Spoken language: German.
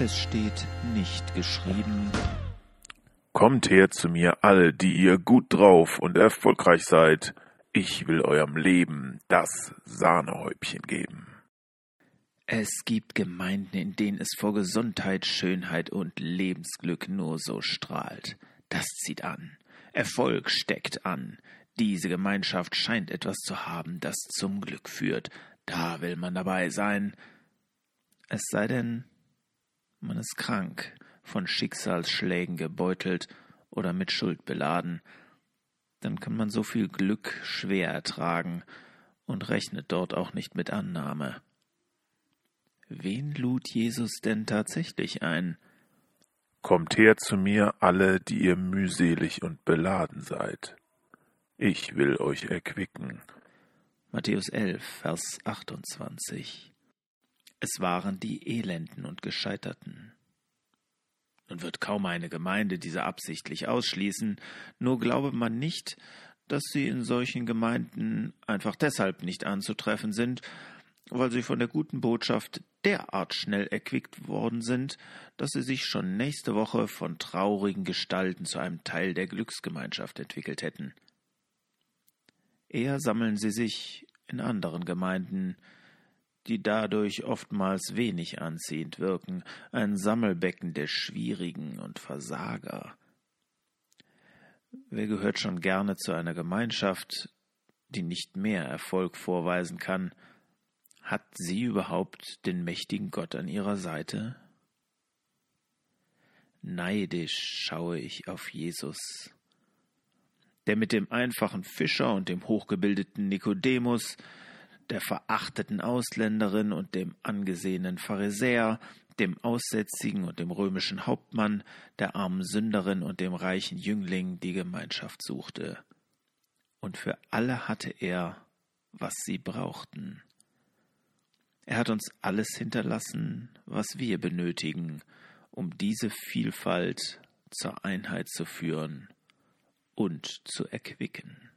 Es steht nicht geschrieben. Kommt her zu mir all, die ihr gut drauf und erfolgreich seid. Ich will eurem Leben das Sahnehäubchen geben. Es gibt Gemeinden, in denen es vor Gesundheit, Schönheit und Lebensglück nur so strahlt. Das zieht an. Erfolg steckt an. Diese Gemeinschaft scheint etwas zu haben, das zum Glück führt. Da will man dabei sein. Es sei denn, man ist krank, von Schicksalsschlägen gebeutelt oder mit Schuld beladen. Dann kann man so viel Glück schwer ertragen und rechnet dort auch nicht mit Annahme. Wen lud Jesus denn tatsächlich ein? Kommt her zu mir alle, die ihr mühselig und beladen seid. Ich will euch erquicken. Matthäus 11, Vers 28. Es waren die Elenden und Gescheiterten. Nun wird kaum eine Gemeinde diese absichtlich ausschließen, nur glaube man nicht, dass sie in solchen Gemeinden einfach deshalb nicht anzutreffen sind, weil sie von der guten Botschaft derart schnell erquickt worden sind, dass sie sich schon nächste Woche von traurigen Gestalten zu einem Teil der Glücksgemeinschaft entwickelt hätten. Eher sammeln sie sich in anderen Gemeinden, die dadurch oftmals wenig anziehend wirken, ein Sammelbecken der Schwierigen und Versager. Wer gehört schon gerne zu einer Gemeinschaft, die nicht mehr Erfolg vorweisen kann, hat sie überhaupt den mächtigen Gott an ihrer Seite? Neidisch schaue ich auf Jesus, der mit dem einfachen Fischer und dem hochgebildeten Nikodemus, der verachteten Ausländerin und dem angesehenen Pharisäer, dem Aussätzigen und dem römischen Hauptmann, der armen Sünderin und dem reichen Jüngling die Gemeinschaft suchte. Und für alle hatte er, was sie brauchten. Er hat uns alles hinterlassen, was wir benötigen, um diese Vielfalt zur Einheit zu führen und zu erquicken.